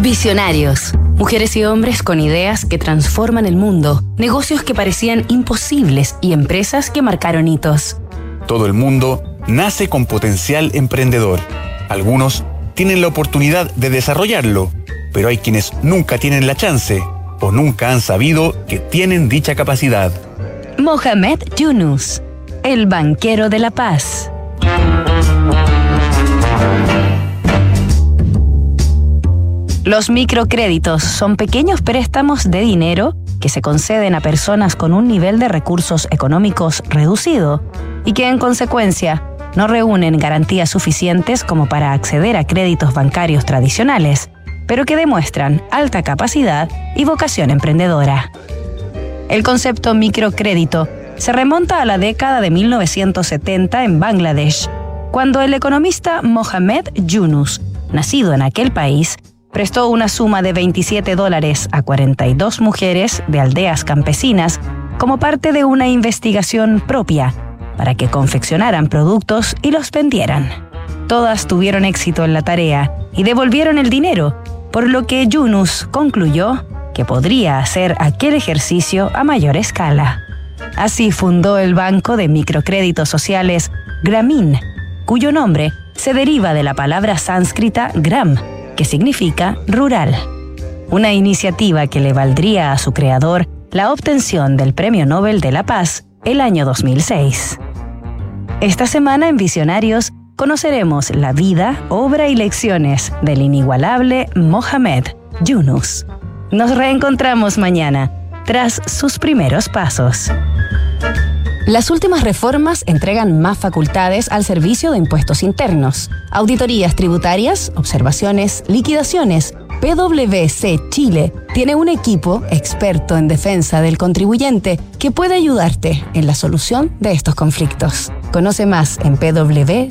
Visionarios. Mujeres y hombres con ideas que transforman el mundo, negocios que parecían imposibles y empresas que marcaron hitos. Todo el mundo nace con potencial emprendedor. Algunos tienen la oportunidad de desarrollarlo, pero hay quienes nunca tienen la chance o nunca han sabido que tienen dicha capacidad. Mohamed Yunus, el banquero de la paz. Los microcréditos son pequeños préstamos de dinero que se conceden a personas con un nivel de recursos económicos reducido y que en consecuencia no reúnen garantías suficientes como para acceder a créditos bancarios tradicionales, pero que demuestran alta capacidad y vocación emprendedora. El concepto microcrédito se remonta a la década de 1970 en Bangladesh, cuando el economista Mohamed Yunus, nacido en aquel país, prestó una suma de 27 dólares a 42 mujeres de aldeas campesinas como parte de una investigación propia para que confeccionaran productos y los vendieran. Todas tuvieron éxito en la tarea y devolvieron el dinero, por lo que Yunus concluyó que podría hacer aquel ejercicio a mayor escala. Así fundó el banco de microcréditos sociales Grameen, cuyo nombre se deriva de la palabra sánscrita gram, que significa rural. Una iniciativa que le valdría a su creador la obtención del Premio Nobel de la Paz el año 2006. Esta semana en Visionarios conoceremos la vida, obra y lecciones del inigualable Mohamed Yunus. Nos reencontramos mañana, tras sus primeros pasos. Las últimas reformas entregan más facultades al Servicio de Impuestos Internos, auditorías tributarias, observaciones, liquidaciones. PwC Chile tiene un equipo experto en defensa del contribuyente que puede ayudarte en la solución de estos conflictos. Conoce más en pwc.cl.